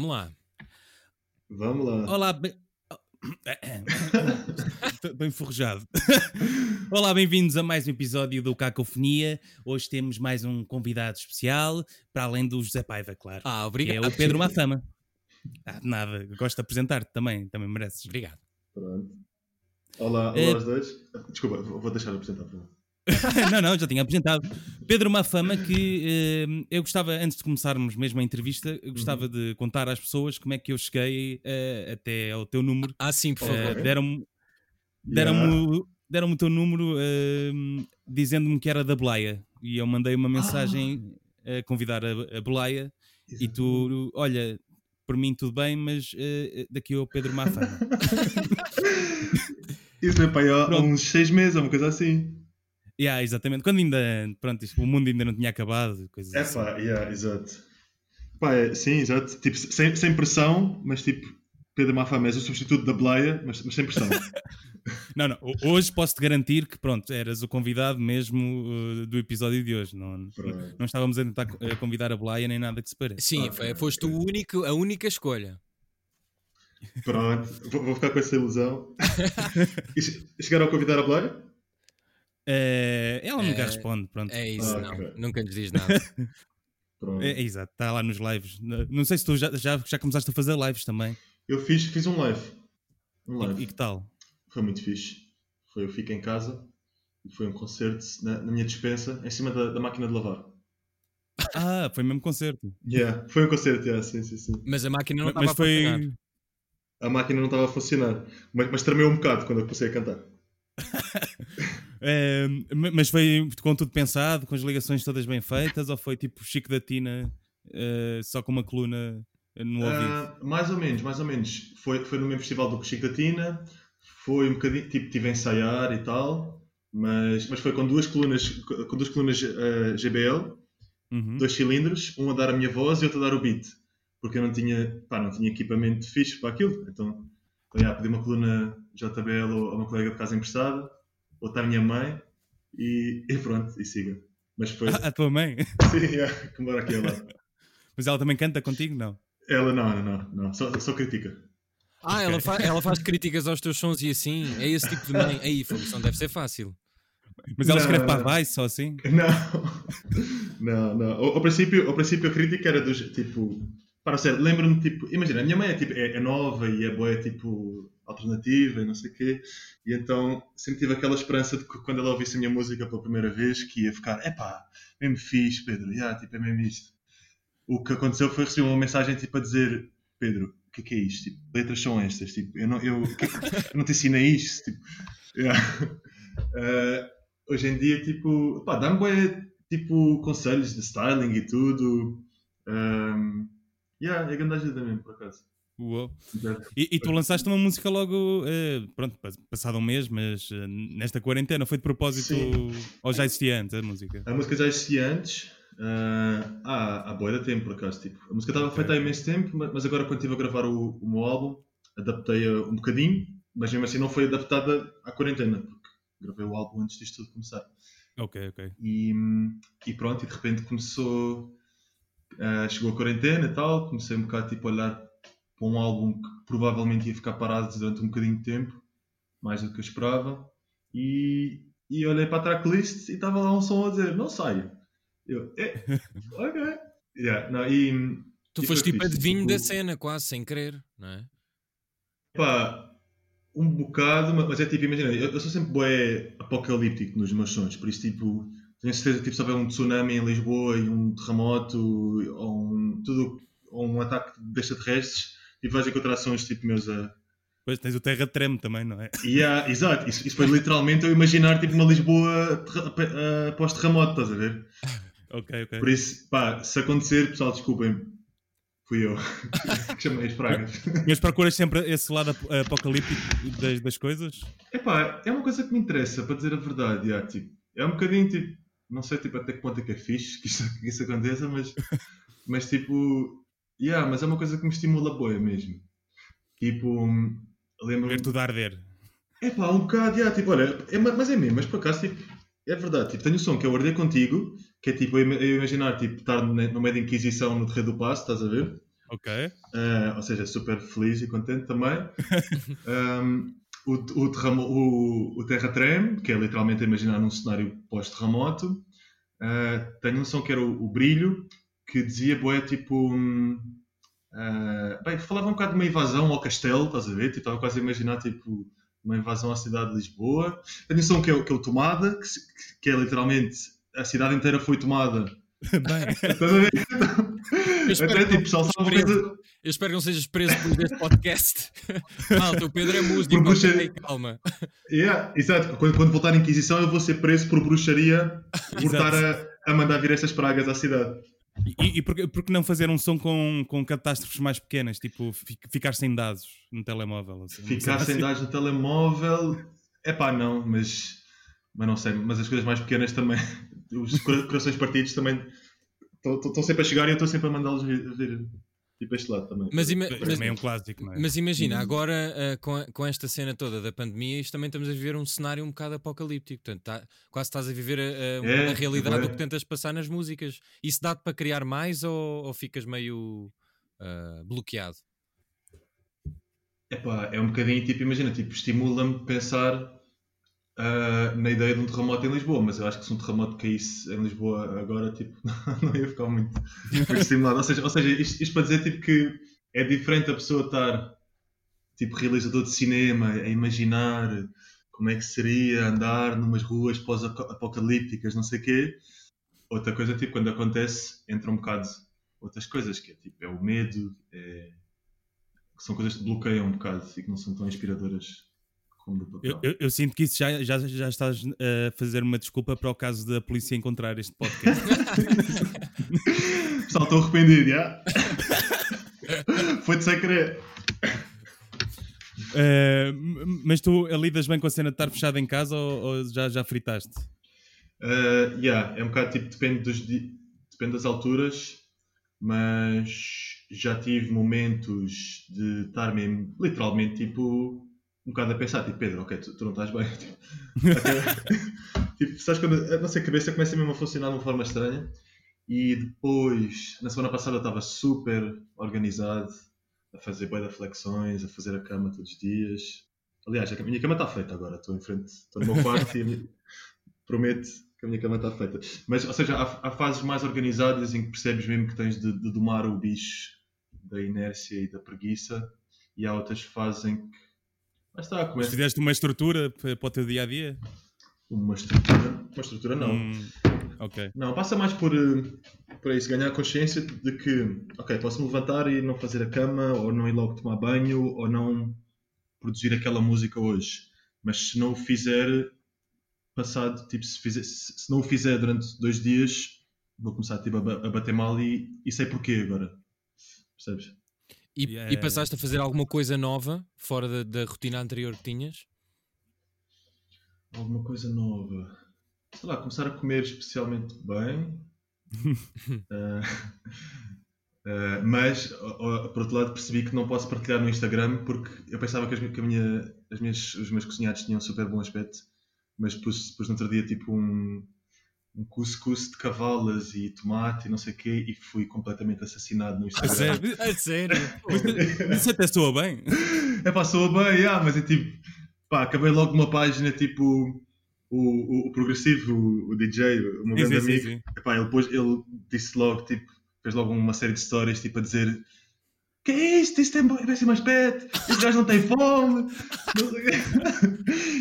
Vamos lá. Vamos lá. Olá, bem... Estou enferrujado. Olá, bem-vindos a mais um episódio do Cacofonia. Hoje temos mais um convidado especial, para além do José Paiva, claro. Ah, que obrigado. é o Pedro Mafama. Ah, de nada, gosto de apresentar-te também, também mereces. Obrigado. Pronto. Olá, olá É- aos dois. Desculpa, vou deixar de apresentar. não, não, já tinha apresentado. Pedro Mafama, que eh, eu gostava, antes de começarmos mesmo a entrevista, eu gostava de contar às pessoas como é que eu cheguei eh, até ao teu número. Ah, sim, por Eh, favor. deram-me deram-me deram o teu número dizendo-me que era da Beleia e eu mandei uma mensagem a convidar a, a Beleia e tu, olha, por mim tudo bem, mas daqui ao Pedro Mafama. Isso foi para há uns seis meses, ou uma coisa assim. Yeah, exatamente, quando ainda, pronto, o mundo ainda não tinha acabado, coisas É assim. pá, yeah, exato. Pá, é, sim, exato. Tipo, sem, sem pressão, mas tipo, Pedro Mafama és o substituto da Bleia, mas, mas sem pressão. Não, não, ho- hoje posso-te garantir que, pronto, eras o convidado mesmo eh, do episódio de hoje, não, Pronto. não estávamos a tentar eh, convidar a Beleia nem nada que se pareça. Sim, Ok, foi- foste o único, a única escolha. Pronto, vou, vou ficar com essa ilusão. E che- chegaram a convidar a Bleia? Eh, ela nunca Eh, responde, pronto. É isso, Ah, não. ok. Nunca nos diz nada. Pronto. É, é exato, está lá nos lives. Não sei se tu já, já, já começaste a fazer lives também. Eu fiz, fiz um live. Um live. E, e que tal? Foi muito fixe. Foi, eu fico em casa e foi um concerto na, na minha dispensa, em cima da, da máquina de lavar. Ah, foi mesmo concerto. Yeah, foi um concerto, yeah, sim, sim, sim. Mas a máquina não estava a funcionar. A máquina não estava a funcionar, mas, mas tremeu um bocado quando eu comecei a cantar. ma- mas foi com tudo pensado, com as ligações todas bem feitas, ou foi tipo Chico da Tina, eh, só com uma coluna no ouvido? Ah, mais ou menos, mais ou menos. Foi, foi no mesmo festival do Chico da Tina, foi um bocadinho, tipo, tive a ensaiar e tal, mas, mas foi com duas colunas, com duas colunas ah, GBL, Uhum. dois cilindros, um a dar a minha voz e outro a dar o beat, porque eu não tinha, pá, não tinha equipamento fixe para aquilo, então, então yeah, pedi uma coluna JBL ou a uma colega de casa emprestada, outra à minha mãe e, e pronto, e siga. Mas foi, Ah, a tua mãe? sim, yeah, que mora aqui ao lado. Mas ela também canta contigo? Não. Ela não, não, não, só, só critica. Ah, ela, fa- ela faz críticas aos teus sons e assim. É esse tipo de mãe. Aí, não deve ser fácil. Mas ela Não, escreve não, para a Vice só assim? Não, não, não. Ao, ao princípio, ao princípio a crítica era dos tipo. Para ser, lembro-me, tipo, imagina, a minha mãe é, tipo, é, é nova e é boa, é tipo alternativa e não sei o quê, e então sempre tive aquela esperança de que quando ela ouvisse a minha música pela primeira vez, que ia ficar, epá, mesmo fixe, Pedro, yeah, tipo, é mesmo isto. O que aconteceu foi receber uma mensagem tipo a dizer, Pedro, o que é que é isto? Tipo, letras são estas, tipo, eu não, eu, é eu não te ensinei isto, tipo, yeah. Eh, hoje em dia, tipo, pá, dá-me bué, tipo, conselhos de styling e tudo. Um, yeah, é grande ajuda mesmo, por acaso. Uou. E, e tu lançaste uma música logo, eh, pronto, pas- passado um mês, mas eh, nesta quarentena foi de propósito Sim. ou já existia antes a música? A música já existia antes, ah, há, há boa da tempo, por acaso. Tipo, a música estava Ok. feita há imenso tempo, ma- mas agora quando estive a gravar o, o meu álbum, adaptei-a um bocadinho, mas mesmo assim não foi adaptada à quarentena, porque gravei o álbum antes disto tudo começar. Ok, ok. E, e pronto, e de repente começou. ah, chegou a quarentena e tal, comecei um bocado tipo, a olhar para um álbum que provavelmente ia ficar parado durante um bocadinho de tempo, mais do que eu esperava. E, e olhei para a tracklist e estava lá um som a dizer: Não saio. Eu, eh, ok. Yeah, não, e, Tu E foste tipo adivinho tipo- da cena, quase, sem querer, não é? pá, um bocado, mas é tipo, imagina, eu, eu sou sempre bué apocalíptico nos meus sons, por isso, tipo, tenho certeza, tipo, se houver um tsunami em Lisboa e um terremoto ou um, tudo, ou um ataque de extraterrestres, e vais encontrar sons tipo meus a. Depois tens o Terra Treme também, não é? Há- exato, isso, isso foi literalmente eu imaginar tipo uma Lisboa eh, pós-terremoto, estás a ver? Ok, ok. Por isso, pá, se acontecer, pessoal, desculpem, fui eu que chamei as pragas. Mas procuras sempre esse lado ap- apocalíptico das, das coisas? Epá, é uma coisa que me interessa, para dizer a verdade. já, tipo, é um bocadinho tipo, não sei tipo, até que ponto é que é fixe que isso, que isso aconteça, mas, mas tipo, yeah, mas é uma coisa que me estimula boa mesmo. Tipo, lembro-me. Ver tudo a arder. Epá, um bocado, yeah, tipo, olha, é, ma- mas é mesmo, mas por acaso, tipo, é verdade, tipo, tenho o som que é o Arder Contigo, que é tipo, eu ima- eu imaginar, tipo, estar no meio da Inquisição no Terreiro do Passo, estás a ver? Ok. Uh, ou seja, super feliz e contente também. um, o, o, terramo, o, o terratrem, que é literalmente imaginar num cenário pós-terremoto. Uh, tenho noção que era o, o brilho, que dizia, boé, tipo. Um, uh, bem, falava um bocado de uma invasão ao castelo, estás a ver? Tipo, estava quase a imaginar, tipo, uma invasão à cidade de Lisboa. Tenho noção que é, que é o Tomada, que, que é literalmente a cidade inteira foi tomada Bem. Até tipo, só sabe coisa. Eu espero que não sejas preso por este podcast. Malta, o Pedro é músico, por bruxaria... calma. Yeah, exato. Quando, quando voltar à Inquisição, eu vou ser preso por bruxaria por estar a, a mandar vir estas pragas à cidade. E, e por, por, que não fazer um som com, com catástrofes mais pequenas? Tipo, ficar sem dados no telemóvel? Assim, ficar sem assim. dados no telemóvel? É pá, não, mas, mas não sei. Mas as coisas mais pequenas também os corações partidos também estão sempre a chegar e eu estou sempre a mandá-los vir, tipo este lado também. Mas, ima mas, também é um clássico, não é? Mas imagina, uhum. agora uh, com, com esta cena toda da pandemia, isto também estamos a viver um cenário um bocado apocalíptico. Portanto, tá, quase estás a viver a, a, é, a realidade é. do que tentas passar nas músicas. Isso dá-te para criar mais ou, ou ficas meio uh, bloqueado? Epá, é um bocadinho tipo, imagina, tipo, estimula-me pensar uh, na ideia de um terremoto em Lisboa, mas eu acho que se um terremoto caísse em Lisboa agora, tipo, não ia ficar muito, estimulado. Ou seja, ou seja isto, isto, para dizer tipo, que é diferente a pessoa estar tipo realizador de cinema, a imaginar como é que seria andar numas ruas pós-apocalípticas, não sei o quê. Outra coisa, tipo, quando acontece, entra um bocado outras coisas, que é, tipo, é o medo, é... que são coisas que bloqueiam um bocado e que não são tão inspiradoras eu, eu, eu, sinto que isso já, já, já estás a fazer uma desculpa para o caso da polícia encontrar este podcast. Pessoal, estou arrependido, já? Foi-te sem querer. Uh, mas tu lidas bem com a cena de estar fechado em casa ou, ou já, já fritaste? Uh, yeah, é um bocado tipo, depende, dos, depende das alturas, mas já tive momentos de estar mesmo, literalmente, tipo, um bocado a pensar, tipo, Pedro, ok, tu, tu não estás bem. Tipo, tipo, sabes quando a nossa cabeça começa mesmo a funcionar de uma forma estranha e depois, na semana passada, estava super organizado a fazer boia de flexões, a fazer a cama todos os dias. Aliás, a minha cama está feita agora, estou em frente, estou no meu quarto e minha... prometo que a minha cama está feita. Mas, ou seja, há, há, fases mais organizadas em que percebes mesmo que tens de, de domar o bicho da inércia e da preguiça, e há outras fases em que mas está, começa. Mas fizeste uma estrutura para o teu dia a dia? Uma estrutura? Uma estrutura não. Hum, ok. Não, passa mais por, eh, por isso, ganhar consciência de que, ok, posso me levantar e não fazer a cama, ou não ir logo tomar banho, ou não produzir aquela música hoje. Mas se não o fizer, passado, tipo, se, fizer, se não o fizer durante dois dias, vou começar tipo, a, a bater mal e, e sei porquê agora. Percebes? E, yeah. e, passaste a fazer alguma coisa nova, fora da, da, rotina anterior que tinhas? Alguma coisa nova. Sei lá, começar a comer especialmente bem. uh, uh, mas, uh, por outro lado, percebi que não posso partilhar no Instagram porque eu pensava que, as, que minha, as minhas, os meus cozinhados tinham super bom aspecto, mas pus, pus no outro dia tipo um, um cuscuz de cavalas e tomate e não sei o quê e fui completamente assassinado no Instagram. A sério? A sério? Isso até soa bem. É pá, soa bem, yeah, mas é tipo, pá, acabei logo uma página tipo o, o, o progressivo, o, o, DJ, o meu grande amigo, sim, sim. Epá, ele, pôs, ele disse logo, tipo, fez logo uma série de histórias tipo a dizer que é isto? Isto é péssimo aspecto, este gajo não tem fome.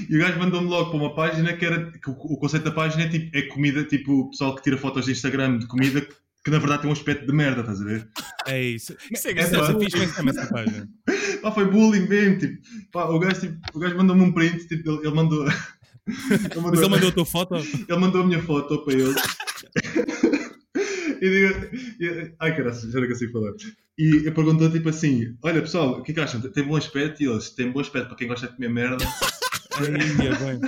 e o gajo mandou-me logo para uma página que era que o, conceito da página é, tipo, é comida, tipo o pessoal que tira fotos de Instagram de comida que na verdade tem um aspecto de merda, estás a ver? É isso. Isso é, é, é fixe mesmo essa página. Pá, foi bullying mesmo, tipo, pá, o gajo, tipo, o gajo mandou-me um print, tipo, ele, ele mandou. ele mandou, Mas ele mandou a tua foto? Ele mandou a minha foto para ele. e digo, ai caralho, já não consigo falar. E eu perguntou tipo assim: Olha pessoal, o que é que acham? Tem bom aspecto? E eles: Tem bom aspecto para quem gosta de comer merda. Bem.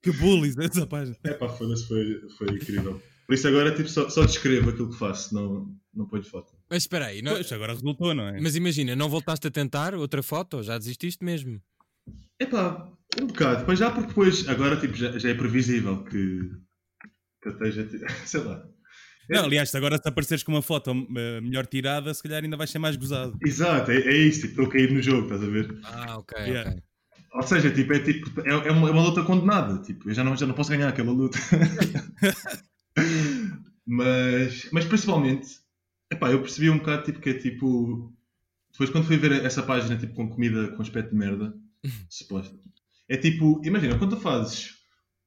Que bullies essa página. É pá, foi, foi, foi incrível. Por isso agora tipo, só, só descrevo aquilo que faço, não, não ponho foto. Mas espera aí, não... Pois, agora resultou, não é? Mas imagina, não voltaste a tentar outra foto? Já desististe mesmo? É pá, um bocado. Depois já porque depois, agora tipo, já, já é previsível que, que eu esteja, sei lá Não, aliás, agora se apareceres com uma foto uh, melhor tirada, se calhar ainda vais ser mais gozado. Exato, é, é isso, tipo, estou a cair no jogo, estás a ver? Ah, ok, yeah. ok. Ou seja, tipo, é, tipo, é, é, uma, é uma luta condenada. Tipo, eu já não, já não posso ganhar aquela luta. mas, mas principalmente, epá, eu percebi um bocado tipo, que é tipo. Depois quando fui ver essa página tipo, com comida com aspecto de merda, suposto. É tipo, imagina, quando tu fazes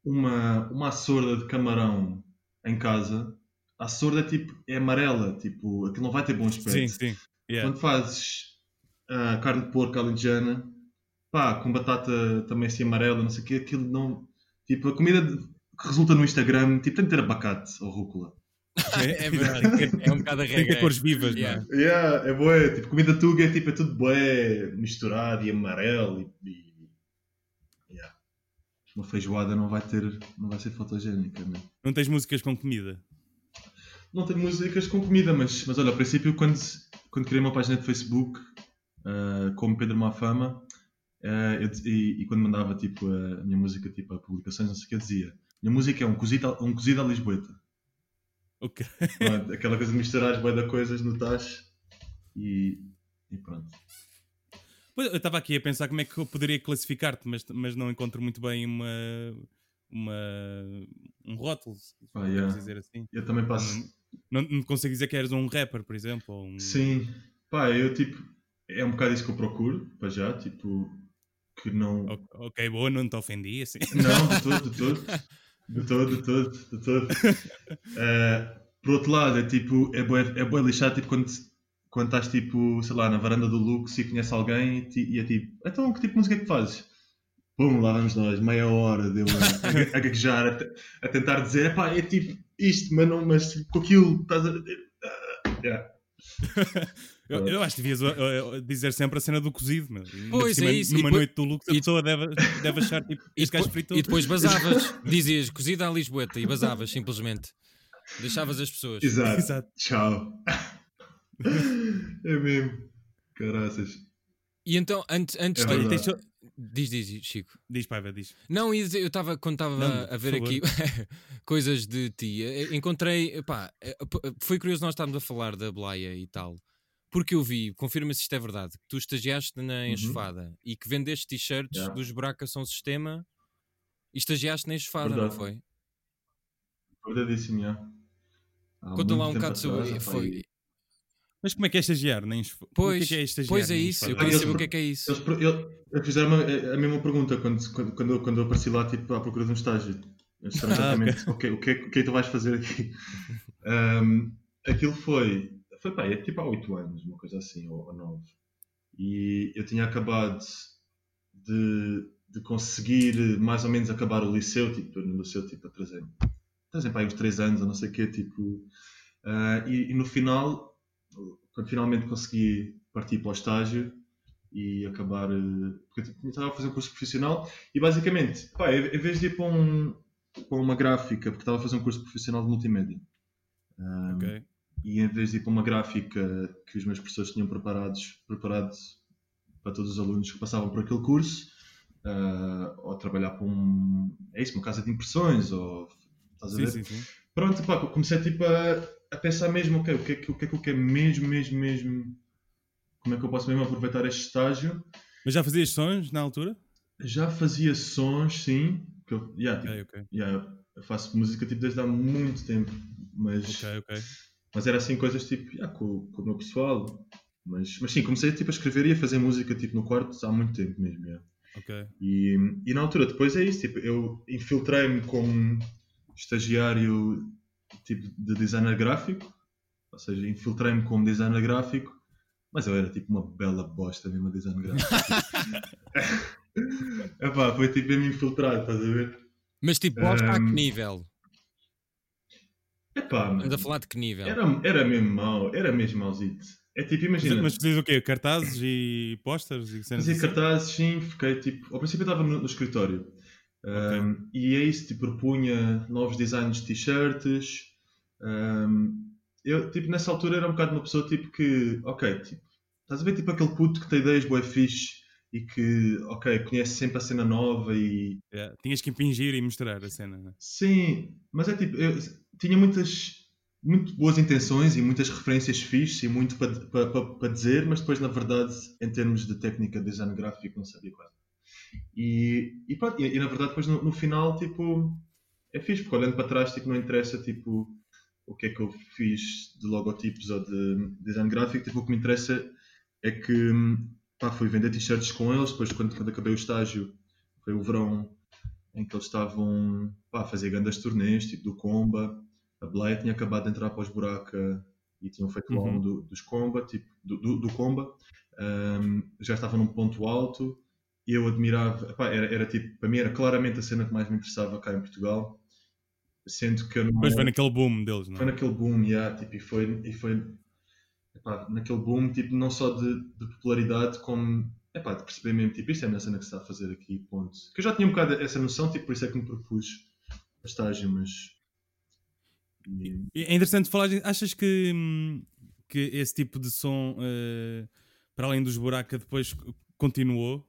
uma, uma sorda de camarão em casa, a sorda é tipo, é amarela, tipo, aquilo não vai ter bom aspecto. Sim, sim. Yeah. Quando fazes uh, carne de porco alentejana, pá, com batata também assim amarela, não sei o quê, aquilo não. Tipo, a comida que resulta no Instagram, tipo, tem que ter abacate ou rúcula. É, é verdade, é um bocado a regra. Tem que ter cores vivas, yeah. não é? Yeah, é boé, tipo, comida tuga é, tipo, é tudo bué, misturado e amarelo e, e... Yeah. Uma feijoada não vai ter, não vai ser fotogénica, né? Não tens músicas com comida? Não tenho músicas com comida, mas, mas olha, ao princípio, quando, quando criei uma página de Facebook, uh, como Pedro Mafama, Uh, eu, e, e, quando mandava tipo, a, minha música tipo, a publicações, não sei o que, eu dizia: Minha música é um cozido, um cozido à Lisboeta. Ok. Pronto, aquela coisa de misturar as boas coisas no tacho e, e pronto. eu estava aqui a pensar como é que eu poderia classificar-te, mas, mas não encontro muito bem uma, uma, um rótulo, ah, yeah. dizer assim. Eu também passo. Não, não, consigo dizer que eres um rapper, por exemplo? Um... Sim, pá, eu tipo. É um bocado isso que eu procuro, para já, tipo que não. Ok, boa, não te ofendi assim. Não, de todo, de todo. De todo, de todo, de todo. Uh, por outro lado, é tipo, é boa, é boa lixar tipo quando, quando estás tipo, sei lá, na varanda do Lux e conheces alguém e, e é tipo, então que tipo de música é que fazes? Pum, lá vamos nós, meia hora deu a, a, a gaguejar, a, a, tentar dizer, pá, é tipo isto, mas, não, mas com aquilo estás a. Uh, yeah. Eu, eu, acho que devias uh, uh, dizer sempre a cena do cozido, mas pois cima, é isso. Numa noite do Lux a pessoa deve, deve achar tipo e depois, fritou. E depois basavas, dizias cozida à Lisboeta e basavas simplesmente. Deixavas as pessoas. Exato. Exato. Tchau. é mesmo. Caraças. E então, antes, antes é de. Diz, diz, Chico. Diz, Paiva, diz. Não, eu estava, quando estava a ver aqui coisas de ti, encontrei, pá, eh, foi curioso nós estarmos a falar da Blaia e tal, porque eu vi, confirma se isto é verdade, que tu estagiaste na Enxofada uhum. e que vendeste t-shirts yeah. dos Buraca São Sistema e estagiaste na Enxofada, não foi? Verdadíssimo, já. Conta lá um bocado sobre. Foi... Mas como é que é estagiar? Nem... Pois, o que é, que é estagiar? Pois é isso, eu queria saber o que é que é isso. Eles, eles fizeram a, a, mesma pergunta quando, quando, quando, eu, quando eu apareci lá tipo, à procura de um estágio. Eles disseram exatamente ah, okay. okay, o, que é, o que é que tu vais fazer aqui. um, aquilo foi foi pá, é tipo há 8 anos, uma coisa assim, ou, ou 9. E eu tinha acabado de, de conseguir mais ou menos acabar o liceu, tipo, no liceu, tipo, a trazer, trazer pá, uns 3 anos, ou não sei o quê, tipo. Uh, e, e, no final, quando finalmente consegui partir para o estágio e acabar. Porque eu estava a fazer um curso profissional e basicamente, pá, em vez de ir para, um, para uma gráfica, porque estava a fazer um curso profissional de multimédia. Um, okay e em vez de ir para uma gráfica que os meus professores tinham preparados, preparado para todos os alunos que passavam por aquele curso, uh, ou trabalhar para um, é isso, uma casa de impressões, ou estás a ver? Sim, sim, sim. Pronto, pá, comecei tipo a, a pensar mesmo, okay, o, que é, o que é que eu quero mesmo, mesmo, mesmo, como é que eu posso mesmo aproveitar este estágio. Mas já fazias sons na altura? Já fazia sons, sim. Que eu, yeah, tipo, okay, okay. Yeah, eu faço música tipo, desde há muito tempo, mas... Ok, ok mas era assim coisas tipo, yeah, com, com o meu pessoal. Mas, mas sim, comecei tipo, a escrever e a fazer música tipo, no quarto há muito tempo mesmo. Yeah. Okay. E, e na altura, depois é isso. Tipo, eu infiltrei-me como estagiário tipo, de designer gráfico. Ou seja, infiltrei-me como designer gráfico. Mas eu era tipo uma bela bosta mesmo a design gráfico. Epá, foi tipo mesmo infiltrado, estás a ver? Mas tipo, bosta um, a que nível? Epá, Estamos a falar de que nível? Era, era mesmo mau, era mesmo mauzito. É tipo, imagina. Mas fazias o quê? Cartazes e posters? E Fazia assim? cartazes, sim, fiquei tipo. Ao princípio eu estava no, no escritório. Okay. Um, e é isso, tipo, propunha novos designs de t-shirts. Um, eu, tipo, nessa altura era um bocado uma pessoa tipo que, ok, tipo, estás a ver tipo aquele puto que tem ideias boé fixe e que, ok, conhece sempre a cena nova e. Yeah. Tinhas que impingir e mostrar a cena, né? Sim, mas é tipo, eu tinha muitas. muito boas intenções e muitas referências fixes e muito para pa, pa, pa dizer, mas depois, na verdade, em termos de técnica de design gráfico, não sabia quase. E, e, pronto, e, e, na verdade, depois no, no, final, tipo, é fixe, porque olhando para trás, tipo, não interessa, tipo, o que é que eu fiz de logotipos ou de design gráfico, tipo, o que me interessa é que, pá, fui vender t-shirts com eles, depois quando, quando acabei o estágio, foi o verão em que eles estavam, pá, a fazer grandes turnês, tipo, do Comba, a Blaia tinha acabado de entrar para os Buraca e tinham feito o uhum. álbum do, dos Comba, tipo, do, do, do Comba, um, já estavam num ponto alto eu admirava, epá, era, era tipo, para mim era claramente a cena que mais me interessava cá em Portugal, sendo que eu não. Mas foi naquele boom deles, não é? Foi naquele boom, yeah, tipo, e foi, e foi epá, naquele boom, tipo, não só de, de popularidade, como epá, de perceber mesmo, tipo, isto é a minha cena que se está a fazer aqui, ponto. Que eu já tinha um bocado essa noção, tipo, por isso é que me propus a estágio, mas é interessante falar. Achas que, que esse tipo de som, uh, para além dos buraca, depois continuou?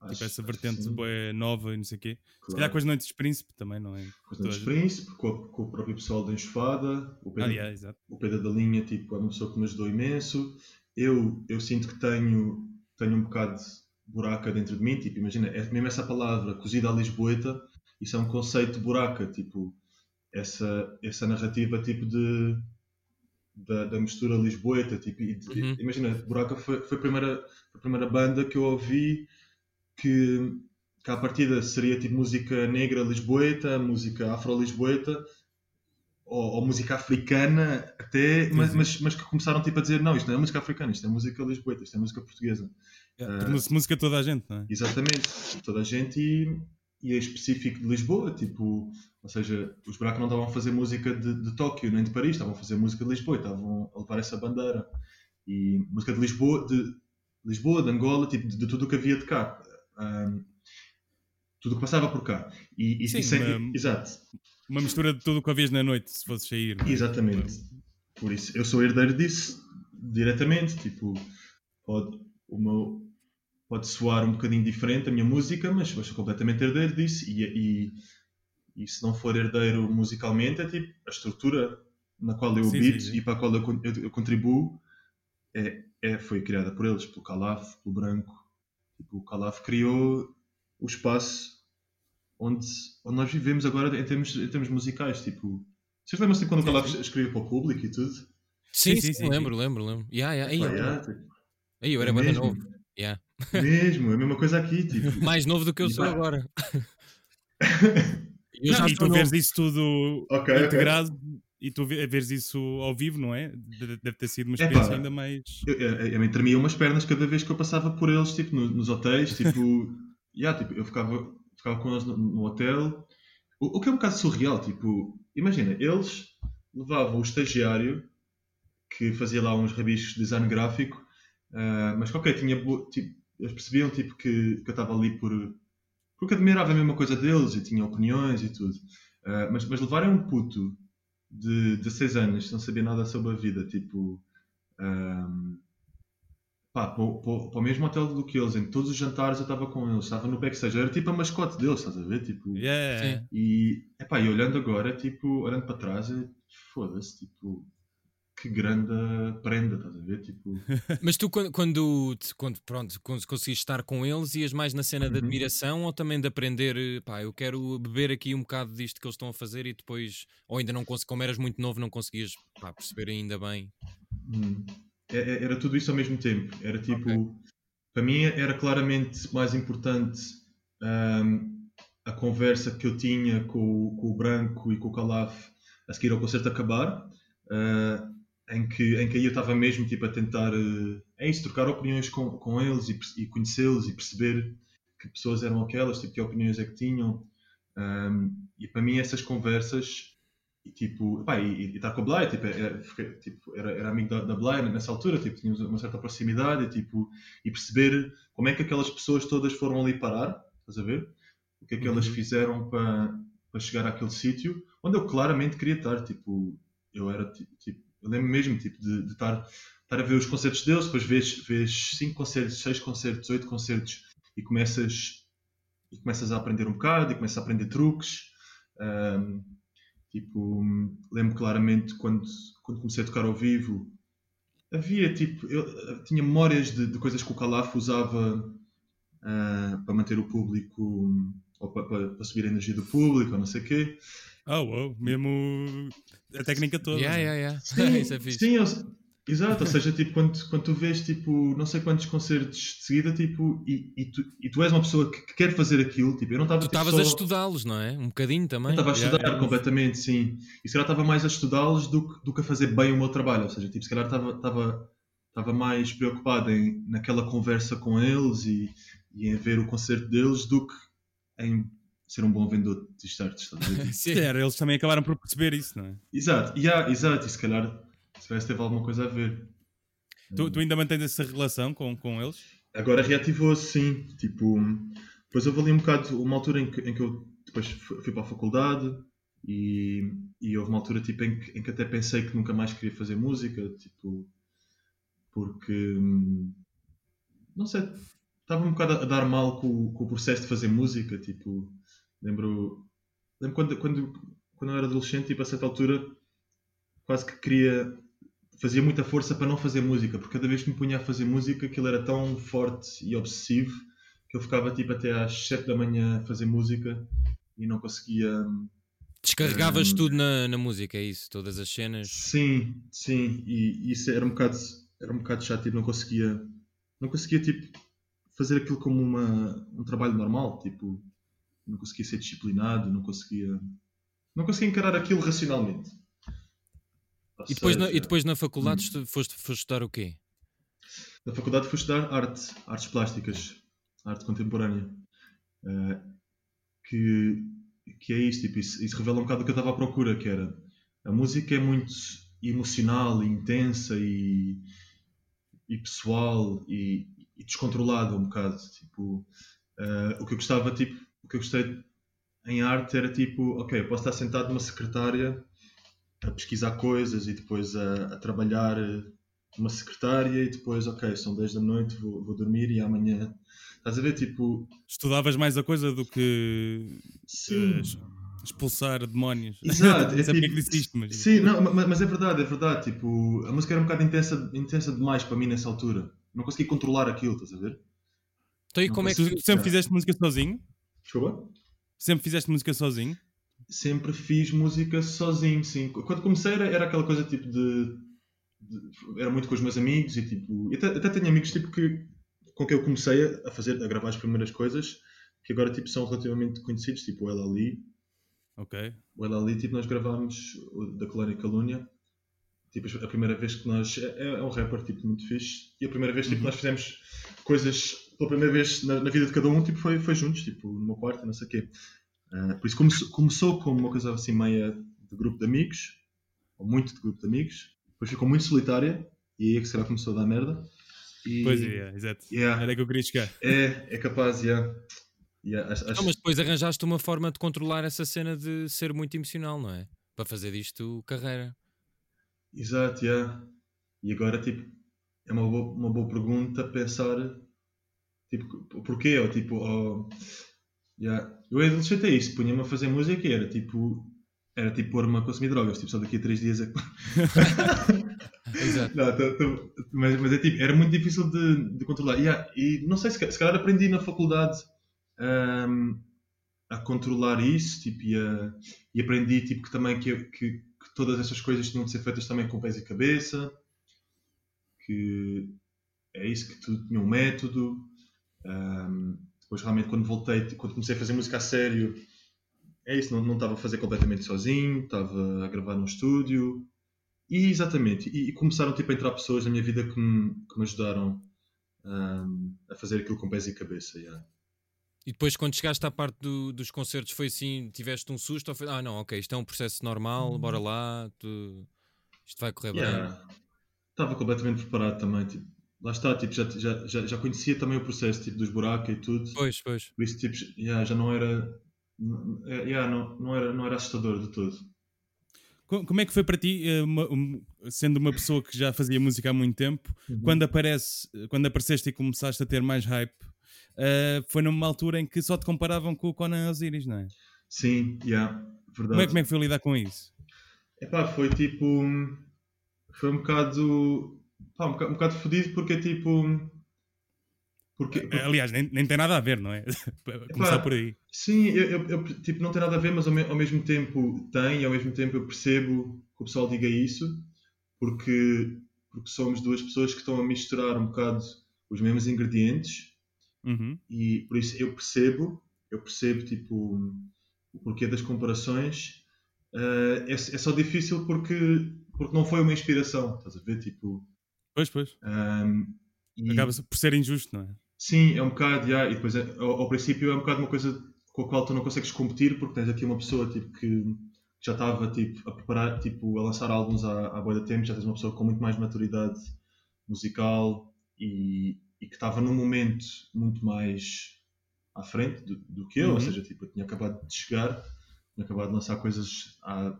Acho, tipo essa vertente boa, nova e não sei o quê. Claro. Se calhar com as Noites de Príncipe também, não é? Com as Noites de Príncipe, com, com, o próprio pessoal da Enxofada, o Pedro, ah, yeah, o Pedro da Linha, tipo, é uma pessoa que me ajudou imenso. Eu, eu sinto que tenho, tenho um bocado de buraca dentro de mim, tipo, imagina, é mesmo essa palavra, cozida à Lisboeta, isso é um conceito de buraca, tipo, essa, essa narrativa tipo de da, da mistura lisboeta tipo, de, uhum. imagina, Buraca foi, foi, a primeira, a primeira banda que eu ouvi que, que à partida seria tipo música negra lisboeta, música afro-lisboeta ou, ou, música africana até, mas, mas, mas, que começaram tipo a dizer não, isto não é música africana, isto é música lisboeta, isto é música portuguesa. É, uh, música toda a gente, não é? Exatamente, toda a gente e, e é específico de Lisboa, tipo, ou seja, os buracos não estavam a fazer música de, de Tóquio nem de Paris, estavam a fazer música de Lisboa, estavam a levar essa bandeira. E música de Lisboa, de Lisboa, de Angola, tipo, de, de tudo o que havia de cá. Um, tudo o que passava por cá. E, e, Sim, e é uma, exato. Uma mistura de tudo o que havias na noite, se fosse sair. É? Exatamente. Por isso, eu sou herdeiro disso, diretamente. Tipo, pode, o meu, pode soar um bocadinho diferente a minha música, mas eu sou completamente herdeiro disso e, e, e, se não for herdeiro musicalmente, é tipo a estrutura na qual eu habito e para a qual eu, eu, eu contribuo é, é, foi criada por eles, pelo Calaf, pelo Branco. Tipo, o Calaf criou o espaço onde, onde nós vivemos agora em termos, em termos musicais. Tipo, vocês lembram-se de quando o Calaf escrevia para o público e tudo? Sim, sim, sim, sim lembro, lembro, lembro. Yeah, yeah, yeah, yeah. Tipo, Aí eu era banda novo. Yeah. Mesmo, é a mesma coisa aqui. Tipo. Mais novo do que eu sou agora. eu não, e tu vês isso tudo okay, integrado okay. E tu vês isso ao vivo, não é? Deve ter sido uma experiência ainda mais. Eu, eu, eu me tremia umas pernas cada vez que eu passava por eles, tipo, no, nos hotéis, tipo, yeah, tipo, eu ficava, ficava com eles no, no hotel. O, o, que é um bocado surreal, tipo, imagina, eles levavam o estagiário que fazia lá uns rabiscos de design gráfico Uh, mas ok, tinha, tipo, eles percebiam tipo, que, que eu estava ali por. porque admirava a mesma coisa deles e tinha opiniões e tudo. Uh, mas, mas levarem um puto de 16 anos que não sabia nada sobre a vida, tipo. Um, pá, para, o mesmo hotel do que eles, em todos os jantares eu estava com eles, estava no backstage, era tipo a mascote deles, estás a ver? Tipo, yeah. E, epá, e olhando agora, tipo, olhando para trás, é, foda-se, tipo, que grande prenda, estás a ver? Tipo... Mas tu, quando, quando, quando, pronto, quando conseguiste estar com eles, ias mais na cena uhum. de admiração ou também de aprender, pá, eu quero beber aqui um bocado disto que eles estão a fazer e depois, ou ainda não conseguias, como eras muito novo, não conseguias pá, perceber ainda bem? Hum. É, é, era tudo isso ao mesmo tempo. Era tipo, okay. para mim era claramente mais importante um, a conversa que eu tinha com, com o Branco e com o Calaf a seguir ao concerto acabar. Uh, em que, em que aí eu estava mesmo tipo, a tentar uh, é isso, trocar opiniões com, com eles e, e conhecê-los e perceber que pessoas eram aquelas, tipo, que opiniões é que tinham. Um, e para mim essas conversas e tipo, pá, e estar com a Blay, tipo, era, tipo, era, era amigo da, da Blay nessa altura, tipo, tínhamos uma certa proximidade e, tipo, e perceber como é que aquelas pessoas todas foram ali parar, estás a ver? O que é que uhum. elas fizeram para, para chegar àquele sítio onde eu claramente queria estar, tipo, eu era tipo, eu lembro mesmo tipo, de, estar, a ver os concertos deles, depois vês, vês cinco concertos, seis concertos, oito concertos e começas, e começas a aprender um bocado e começas a aprender truques. Um, Tipo, lembro claramente quando, quando comecei a tocar ao vivo, havia tipo, eu tinha memórias de, de coisas que o Calaf usava uh, para manter o público ou para, para, subir a energia do público ou não sei o quê. Oh, oh, mesmo a técnica toda. Yeah, yeah, yeah. Sim, Isso é fixe. sim eu, Exato, ou seja, tipo, quando, quando tu vês tipo, não sei quantos concertos de seguida tipo, e, e, tu, e tu és uma pessoa que, que quer fazer aquilo, tipo, eu não estava. Tu estavas tipo, só... a estudá-los, não é? Um bocadinho também. Estava a estudar yeah, completamente, sim. E se calhar estava mais a estudá-los do que, do que a fazer bem o meu trabalho, ou seja, tipo, se calhar estava, estava, estava mais preocupado em, naquela conversa com eles e, e em ver o concerto deles do que em ser um bom vendedor de t-shirts. Sim, era, eles também acabaram por perceber isso, não é? Exato, yeah, exato, e se calhar se calhar teve alguma coisa a ver. Tu, tu ainda mantens essa relação com, com eles? Agora reativou-se, sim. Tipo, depois houve ali um bocado, uma altura em que, em que eu depois fui para a faculdade e, e houve uma altura tipo, em, que, em que até pensei que nunca mais queria fazer música, tipo, porque, não sei, estava um bocado a dar mal com, com o processo de fazer música, tipo, lembro, lembro quando, quando, quando eu era adolescente, tipo, a certa altura, quase que queria fazia muita força para não fazer música, porque cada vez que me punha a fazer música aquilo era tão forte e obsessivo que eu ficava tipo até às 7 da manhã a fazer música e não conseguia. Descarregavas um, tudo na, na música, é isso? Todas as cenas? Sim, sim, e, e isso era um bocado, era um bocado chato, tipo, não conseguia, não conseguia tipo, fazer aquilo como uma, um trabalho normal, tipo, não conseguia ser disciplinado, não conseguia, não conseguia encarar aquilo racionalmente. E depois, seja, na, e depois na faculdade hum. foste, foste estudar o quê? Na faculdade fui estudar arte, artes plásticas, arte contemporânea. Uh, que, que é isto, tipo, isso, isso revela um bocado o que eu estava à procura, que era a música é muito emocional e intensa e, e pessoal e, e descontrolada um bocado. Tipo, uh, o que eu gostava, tipo, o que eu gostei em arte era tipo, ok, eu posso estar sentado numa secretária a pesquisar coisas e depois a, a trabalhar uma secretária e depois, ok, são 10 da noite, vou, vou, dormir e amanhã. Estás a ver? Tipo. Estudavas mais a coisa do que. Sim. Uh, expulsar demónios. Exato. é, tipo, que disseste, mas... Sim, não, mas, mas, é verdade, é verdade. Tipo, a música era um bocado intensa, intensa demais para mim nessa altura. Não consegui controlar aquilo, estás a ver? Então, e como é que tu sempre fizeste música sozinho? Desculpa? Sempre fizeste música sozinho? sempre fiz música sozinho, sim. Quando comecei era, era aquela coisa tipo de, de, Era muito com os meus amigos e tipo. Até, até tenho amigos tipo que, com quem eu comecei a fazer, a gravar as primeiras coisas, que agora tipo são relativamente conhecidos, tipo o El Ali. Ok. O El Ali, tipo, nós gravámos da Colónia Calúnia. Tipo, a primeira vez que nós. É, é um rapper tipo, muito fixe. E a primeira vez tipo, uhum. nós fizemos coisas pela primeira vez na, na, vida de cada um, tipo, foi, foi juntos, tipo, no meu quarto, não sei o quê. Uh, por isso começou, começou como uma coisa assim meia de grupo de amigos, ou muito de grupo de amigos, depois ficou muito solitária e aí é que será começou a dar merda. E, pois é, exato. Yeah, Era que eu queria chegar. É, é capaz, yeah. Yeah, acho, acho... Não, mas depois arranjaste uma forma de controlar essa cena de ser muito emocional, não é? Para fazer disto carreira. Exato, yeah. E agora, tipo, é uma boa, uma boa pergunta pensar, tipo, porquê? Ou tipo, ou, Yeah. Eu adolescente é isso, punha-me a fazer música e era tipo. Era tipo pôr-me a consumir drogas, tipo, só daqui a 3 dias é que. Exato. Não, tô, tô, mas, mas é tipo, era muito difícil de, de controlar. Yeah, e não sei, se, se calhar aprendi na faculdade um, a controlar isso, tipo, e, a, e aprendi tipo, que também que, que, que, todas essas coisas tinham de ser feitas também com pés e cabeça, que é isso, que tudo tinha um método. Um, depois, realmente, quando voltei, quando comecei a fazer música a sério, é isso, não, não estava a fazer completamente sozinho, estava a gravar no estúdio. E, exatamente, e, e começaram tipo, a entrar pessoas na minha vida que me, que me ajudaram um, a fazer aquilo com pés e cabeça. Yeah. E depois, quando chegaste à parte do, dos concertos, foi assim: tiveste um susto? Ou foi, ah, não, ok, isto é um processo normal, hum. bora lá, tu, isto vai correr yeah. bem. Estava completamente preparado também. Tipo, lá está, tipo, já, já, já, já conhecia também o processo tipo, dos buracos e tudo. Pois, pois. Por isso, tipo, yeah, já não era, yeah, não, não, era, não era assustador de todo. Como é que foi para ti, eh, uma, sendo uma pessoa que já fazia música há muito tempo, uhum. quando, aparece, quando apareceste e começaste a ter mais hype, uh, foi numa altura em que só te comparavam com o Conan Osiris, não é? Sim, yeah. verdade. Como é, como é que foi lidar com isso? Epá, foi tipo. Foi um bocado. Pá, um bocado, um bocado fodido porque tipo. Porque, porque... Aliás, nem, nem tem nada a ver, não é? Começar Epá, por aí. Sim, eu, eu, eu, tipo, não tem nada a ver, mas ao, me, ao mesmo tempo tem, e ao mesmo tempo eu percebo que o pessoal diga isso, porque, porque somos duas pessoas que estão a misturar um bocado os mesmos ingredientes, uhum. e por isso eu percebo, eu percebo tipo o porquê das comparações. Uh, é, é, só difícil porque, porque não foi uma inspiração, estás a ver? Tipo, pois, pois. Um, e... Acaba por ser injusto, não é? Sim, é um bocado, yeah, e depois é, ao, ao, princípio é um bocado uma coisa com a qual tu não consegues competir porque tens aqui uma pessoa tipo, que já estava tipo, a preparar, tipo, a lançar álbuns há, há boa de tempo, já tens uma pessoa com muito mais maturidade musical e, e que estava num momento muito mais à frente do, do que eu, uhum. ou seja, tipo, eu tinha acabado de chegar, tinha acabado de lançar coisas há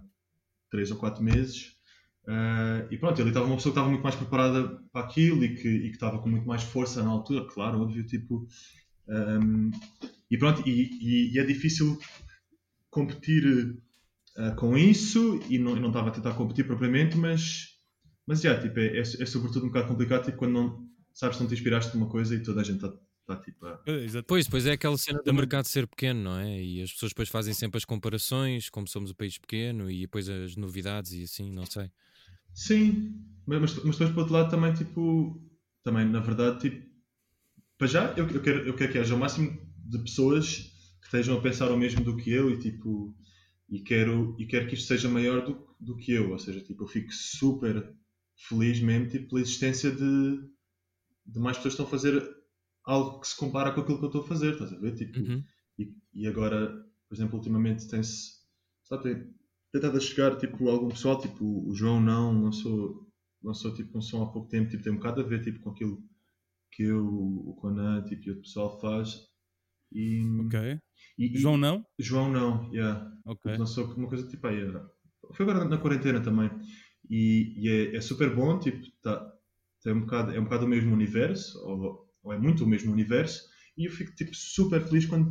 3 ou 4 meses. Uh, e pronto, ele estava uma pessoa que estava muito mais preparada para aquilo e que, e que estava com muito mais força na altura, claro, óbvio, tipo. Um, e pronto, e, e, e, é difícil competir uh, com isso e não, não estava a tentar competir propriamente, mas, mas já, tipo, é, é, é sobretudo um bocado complicado tipo, quando não sabes, não te inspiraste numa coisa e toda a gente está Tá, tipo, a... Pois, depois é aquela cena do mercado ser pequeno, não é? E as pessoas depois fazem sempre as comparações, como somos um país pequeno, e depois as novidades e assim, não sei. Sim, mas, mas depois por outro lado também, tipo, também na verdade, tipo, para já eu, eu, quero, eu quero que haja o máximo de pessoas que estejam a pensar o mesmo do que eu e tipo, e quero, e quero que isto seja maior do, do que eu, ou seja, tipo, eu fico super feliz mesmo tipo, pela existência de, de mais pessoas que estão a fazer algo que se compara com aquilo que eu estou a fazer, estás a ver? Tipo, uhum. e, e, agora, por exemplo, ultimamente tem-se, sabe, tentado chegar, tipo, algum pessoal, tipo, o João não, lançou, lançou tipo, um som há pouco tempo, tipo, tem um bocado a ver, tipo, com aquilo que eu, o Conan, tipo, e o pessoal faz. E, ok. E, João não? João não, yeah. Ok. Tipo, lançou uma coisa, tipo, aí, foi agora na quarentena também. E, e é, é, super bom, tipo, tá, tem um bocado, é um bocado o mesmo universo, ou ou é muito o mesmo universo, e eu fico tipo super feliz quando,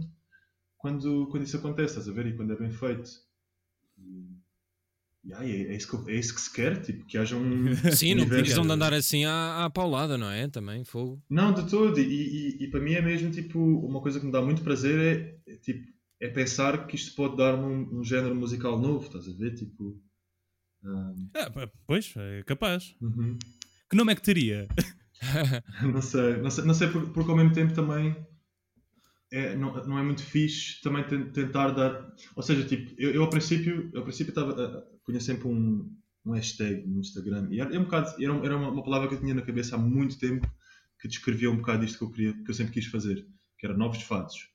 quando, quando isso acontece, estás a ver? E quando é bem feito. E, é, é, isso que, é isso que se quer, tipo, que haja um. Sim, não precisam de andar assim à, à paulada, não é? Também, fogo. Não, de todo. E, e, e, para mim é mesmo tipo, uma coisa que me dá muito prazer é, é tipo, é pensar que isto pode dar um, um género musical novo, estás a ver? Tipo. Um... É, pois, é capaz. Uhum. Que nome é que teria? não sei, não sei, não sei porque, porque ao mesmo tempo também é, não, não é muito fixe também tentar dar. Ou seja, tipo, eu, eu ao princípio, eu, ao princípio estava, punha sempre um, um hashtag no Instagram e era, era, um bocado, era, era uma, uma, palavra que eu tinha na cabeça há muito tempo que descrevia um bocado isto que eu, queria, que eu sempre quis fazer, que era novos fados.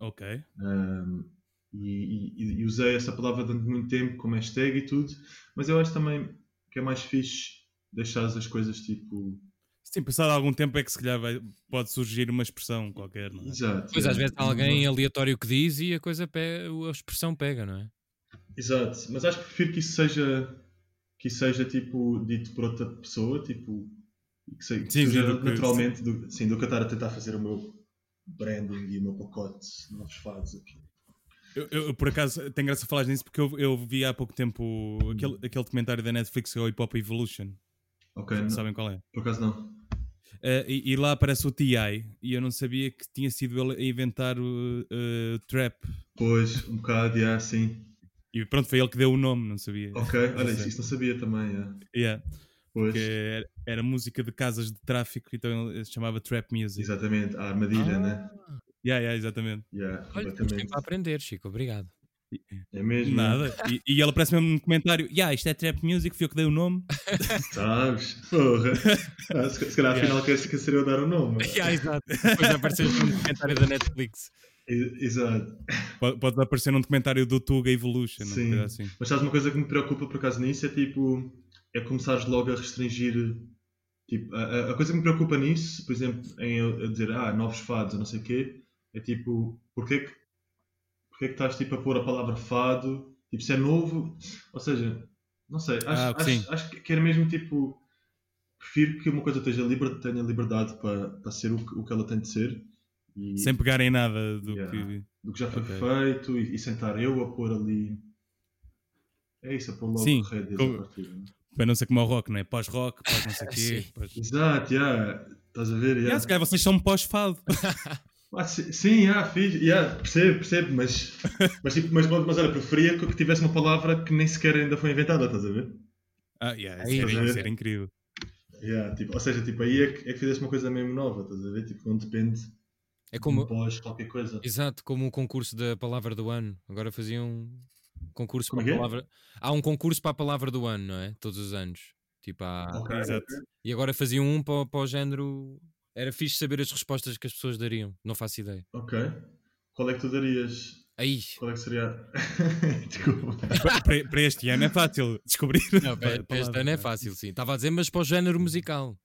Ok. Um, e, e, e, usei essa palavra durante muito tempo como hashtag e tudo, mas eu acho também que é mais fixe deixar as coisas tipo Sim, passado algum tempo é que se calhar vai, pode surgir uma expressão qualquer, não é? Exato. Pois às vezes há alguém aleatório que diz e a coisa pega, a expressão pega, não é? Exato, mas acho que prefiro que isso seja que isso seja tipo dito por outra pessoa, tipo que, seja, sim, sim, naturalmente do, sim, do que eu estar a tentar fazer o meu branding e o meu pacote novos fados aqui. Eu, eu, por acaso tenho graça a falar nisso porque eu, eu vi há pouco tempo aquele, aquele documentário da Netflix que é o Hip Hop Evolution. Ok. Não, sabem qual é? Por acaso não. Uh, e, e, lá aparece o T.I. e eu não sabia que tinha sido ele a inventar o uh, trap. Pois, um bocado, yeah, sim. E pronto, foi ele que deu o nome, não sabia. Ok, olha, isso, isso não sabia também. Yeah. Yeah. Pois. Porque era, era, música de casas de tráfico, então ele se chamava Trap Music. Exatamente, a armadilha, ah. né? Yeah, yeah, exatamente. Yeah, Olha, temos tempo a aprender, Chico, obrigado. É mesmo? Nada. E, e ela aparece mesmo no comentário: yeah, isto é trap music, fui eu que dei o nome. Sabes? Porra. Ah, se, se calhar afinal yeah. quer ser eu dar o nome. Yeah, exato. Depois apareceu no comentário da Netflix. Exato. Pode, pode, aparecer num documentário do Tuga Evolution. Sim. Assim. Mas sabes uma coisa que me preocupa por acaso nisso? É tipo. É começares logo a restringir. Tipo, a, a coisa que me preocupa nisso, por exemplo, em dizer ah, novos fados, ou não sei o quê, é tipo, porque é que porque é que estás tipo, a pôr a palavra fado? Tipo, se é novo, ou seja, não sei, acho, ah, acho, acho, que era mesmo tipo. Prefiro que uma coisa esteja liber, tenha liberdade para, para ser o que, o que ela tem de ser. E, sem pegar em nada do, yeah, que... do que já foi okay. feito e, e sentar eu a pôr ali É isso, é para logo Sim, rédeas como- a partir. né? Para não ser como o rock, não é? Pós-rock, pós não sei o quê. Pós... Exato, yeah. estás a ver? Yeah, Yeah. se calhar vocês são pós-fado. Ah, si- sim, yeah, fiz, yeah, percebo, percebo, mas, mas, tipo, mas, mas olha, preferia que que tivesse uma palavra que nem sequer ainda foi inventada, estás a ver? Ah, yeah, Aí, isso, era, isso incrível. Yeah, tipo, ou seja, tipo, aí é que, é que fizesse uma coisa mesmo nova, estás a ver? Tipo, não depende É de como, um pós qualquer coisa. exato, como o concurso da palavra do ano. Agora faziam um concurso Como para é a palavra. Há um concurso para a palavra do ano, não é? Todos os anos. Tipo, há... Ok, Exato. E agora faziam um para, para o género. Era fixe saber as respostas que as pessoas dariam. Não faço ideia. Ok. Qual é que tu darias? Aí. Qual é que seria? Desculpa. para, para- para este ano é fácil descobrir. Não, para, para este ano é não fácil, sim. Estava a dizer, mas para o género musical.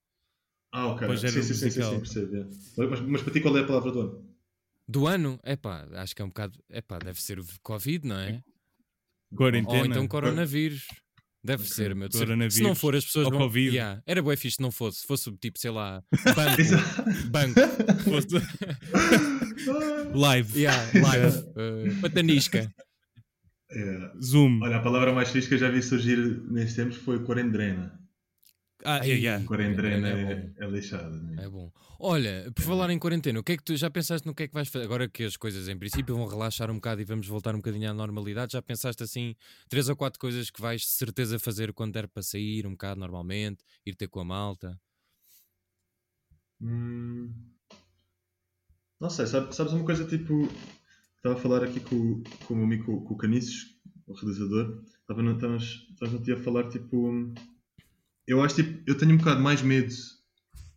Ah, ok. Pois Sim, era sim, sim, sim, musical. sim, percebo. Mas, mas para ti, qual é a palavra do ano? Do ano? É pá, acho que é um bocado. É pá, deve ser o Covid, não é? Quarentena. Ou então coronavírus. Deve ser, meu. Se- Se não for, as pessoas vão. Covid. Yeah, Era bué fixe se não fosse. Se fosse tipo, sei lá, banco. Banco. Live. Yeah, live. uh, patanisca. Yeah. Zoom. Olha, a palavra mais fixe que eu já vi surgir nestes tempos foi quarendrena. Ah, Ai, yeah, yeah. Quarendrena é é, é lixada. né? É bom. Olha, por falar em quarentena, o que é que tu já pensaste no que é que vais fazer? Agora que as coisas em princípio vão relaxar um bocado e vamos voltar um bocadinho à normalidade, já pensaste assim, três ou quatro coisas que vais de certeza fazer quando der para sair um bocado normalmente, ir ter com a malta? Hum, Não sei, sabe- sabes uma coisa tipo. Estava a falar aqui com, com o meu amigo com o Canices, o realizador. Estava estávamos, estávamos no dia a falar tipo. Eu acho tipo. Eu tenho um bocado mais medo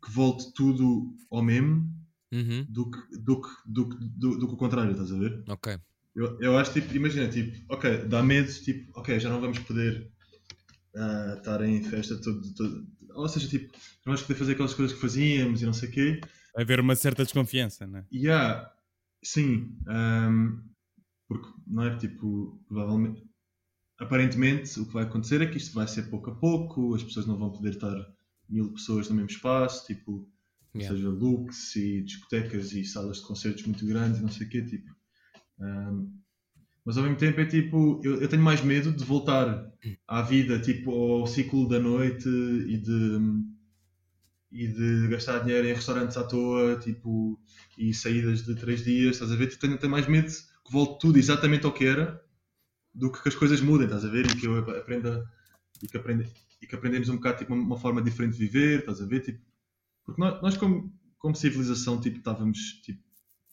que volte tudo ao mesmo Uhum, do que, do que, do, que- do, do que o contrário, estás a ver? ok. Eu, eu acho tipo, imagina, tipo, ok, dá medo, tipo, ok, já não vamos poder ah, estar em festa todo, todo. Ou seja, tipo, não vamos poder fazer aquelas coisas que fazíamos e não sei o quê. Haver uma certa desconfiança, né? E há, sim, ahm, porque não é tipo, provavelmente, aparentemente o que vai acontecer é que isto vai ser pouco a pouco, as pessoas não vão poder estar mil pessoas no mesmo espaço, tipo, Yeah. seja, looks e discotecas e salas de concertos muito grandes e não sei o quê, tipo. ahm, mas ao mesmo tempo é tipo, eu, eu tenho mais medo de voltar à vida, tipo, ao ciclo da noite e de, e de gastar dinheiro em restaurantes à toa, tipo, e saídas de três dias, estás a ver? Tipo, Tenho, tenho mais medo que volte tudo exatamente ao que era do que que as coisas mudem, estás a ver? E que eu aprenda e que, aprenda, e que aprendemos um bocado tipo, uma, uma forma diferente de viver, estás a ver? Tipo, porque nós, nós como, como civilização, tipo, estávamos, tipo,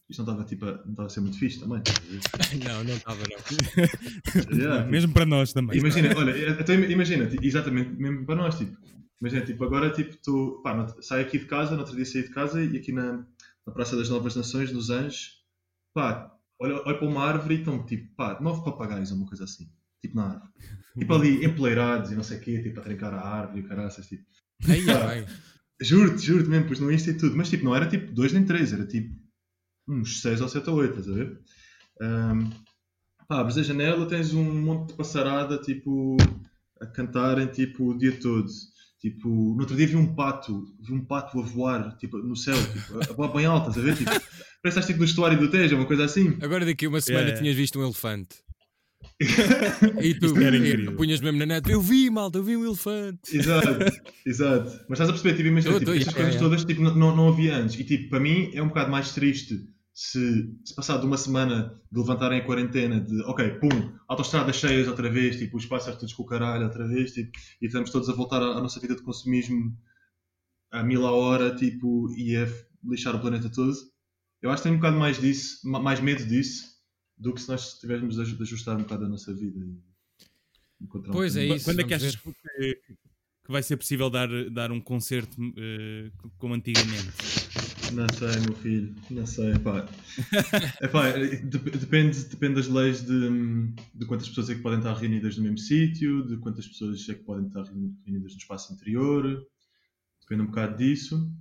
isto não estava tipo, a- não estava a ser muito fixe também. não, não estava, não. Yeah, tipo, Mesmo para nós também. Imagina, olha, até imagina, ti- exatamente, mesmo para nós, tipo, imagina, tipo, agora, tipo, tu, pá, sai aqui de casa, no outro dia saí de casa e aqui na, na Praça das Novas Nações, nos Anjos, pá, olha, olha para uma árvore e estão, tipo, pá, nove papagaios ou uma coisa assim, tipo, na árvore. Tipo ali, empoleirados e não sei o quê, tipo, a trincar a árvore e o caraças, tipo. Aí. Juro-te, juro-te mesmo, pus no Insta e tudo, mas tipo, não era tipo dois nem três, era tipo uns seis ou sete ou oito, estás a ver? Ahm, pá, abres a janela, tens um monte de passarada, tipo, a cantarem, tipo, o dia todo. Tipo, no outro dia vi um pato, vi um pato a voar, tipo, no céu, tipo, a voar bem alto, estás a ver? Tipo, parece que estás tipo no estuário do Tejo, uma coisa assim. Agora daqui a uma semana Yeah. tinhas visto um elefante. e tu Isto era e- incrível. punhas mesmo na net, eu vi, malta, eu vi um elefante. Exato, exato. Mas estás a perceber, tipo, imagina, tipo, estas coisas é. todas tipo, não, não, não havia antes. E tipo, para mim é um bocado mais triste se, se passado uma semana de levantarem a quarentena, de ok, pum, autostradas cheias outra vez, tipo, os pássaros todos com o caralho outra vez, tipo, e estamos todos a voltar à, à nossa vida de consumismo a mil a hora, tipo, e a lixar o planeta todo. Eu acho que tenho um bocado mais disso, ma- mais medo disso, do que se nós tivéssemos de aj- de ajustar um bocado a nossa vida. e encontrar um Pois é isso. Quando é que achas que, que vai ser possível dar, dar um concerto eh, como antigamente? Não sei, meu filho, não sei, pá. Epá, dep- depende, depende das leis de, de quantas pessoas é que podem estar reunidas no mesmo sítio, de quantas pessoas é que podem estar reuni- reunidas no espaço interior, depende um bocado disso.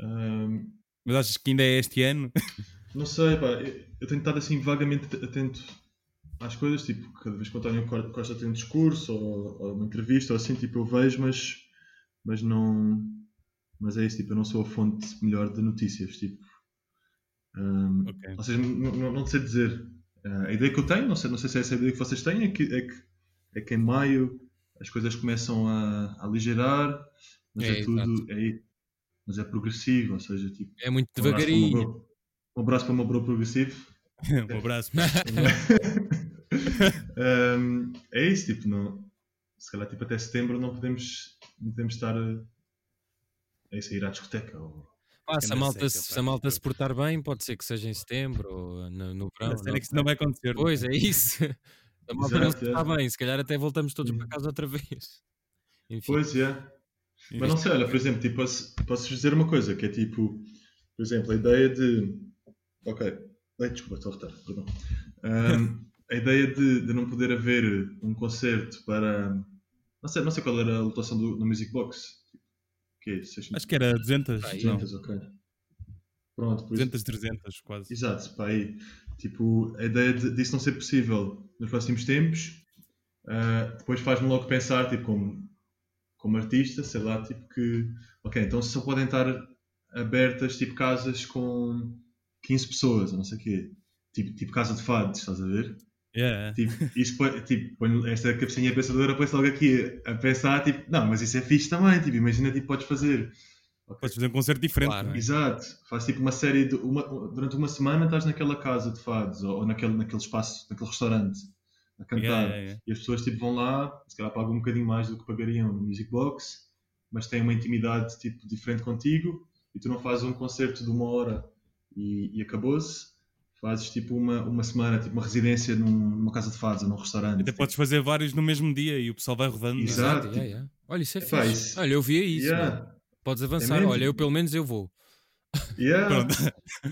Ahm, Mas achas que ainda é este ano? não sei, pá, eu tenho estado assim vagamente atento às coisas, tipo, cada vez que o António Co- Costa tem um discurso ou, ou uma entrevista ou assim, tipo, eu vejo, mas, mas não. Mas é isso, tipo, eu não sou a fonte melhor de notícias, tipo. Ahm, Ok. Ou seja, não, não, não sei dizer. Ah, a ideia que eu tenho, não sei, não sei se é essa a ideia que vocês têm, é que, é que, é que em maio as coisas começam a, a aligerar, mas é, é tudo. É, mas é progressivo, ou seja, tipo. É muito devagarinho. Um abraço para o meu bro progressivo. um abraço. um, é isso, tipo, não, se calhar tipo, até setembro não podemos, não podemos estar a, a sair à discoteca. Ou... Ah, se, a malta, seca, se a malta se portar bem, pode ser que seja em setembro ou no, no verão. A não, é que isso não vai acontecer. Pois, é isso. A malta não se está bem, se calhar até voltamos todos para casa outra vez. Enfim. Pois é. Mas não sei, olha, por exemplo, tipo, posso, posso dizer uma coisa, que é tipo, por exemplo, a ideia de. Ok, Ai, desculpa, estou a retar, perdão. Um, a ideia de, de não poder haver um concerto para. Não sei, não sei qual era a lotação do, no Music Box. Que é, Acho que era 200. 200, não. ok. Pronto, por 200, isso... 300, quase. Exato, pá, aí. Tipo, a ideia de, disso não ser possível nos próximos tempos, uh, depois faz-me logo pensar, tipo, como, como artista, sei lá, tipo que. Ok, então só podem estar abertas, tipo, casas com 15 pessoas, ou não sei o quê. Tipo, tipo casa de fados, estás a ver? Yeah. Tipo, põe, tipo, põe esta cabecinha pensadora põe-se logo aqui a pensar, tipo, não, mas isso é fixe também, tipo, imagina, tipo, podes fazer... Okay. Podes fazer um concerto diferente. Claro, é? Exato. Faz tipo uma série de... Uma, durante uma semana estás naquela casa de fados ou, ou naquele, naquele espaço, naquele restaurante a cantar. Yeah, yeah, yeah. E as pessoas tipo, vão lá, se calhar pagam um bocadinho mais do que pagariam no Music Box, mas têm uma intimidade tipo, diferente contigo e tu não fazes um concerto de uma hora e, e acabou-se. Fazes tipo uma, uma semana, tipo uma residência num, numa casa de fados ou num restaurante. Até podes fazer vários no mesmo dia e o pessoal vai rodando. É? Exato. Yeah, yeah. Olha, isso é, é fixe. Isso... Olha, eu via isso. Yeah. Podes é avançar. É Olha, eu pelo menos eu vou. Yeah.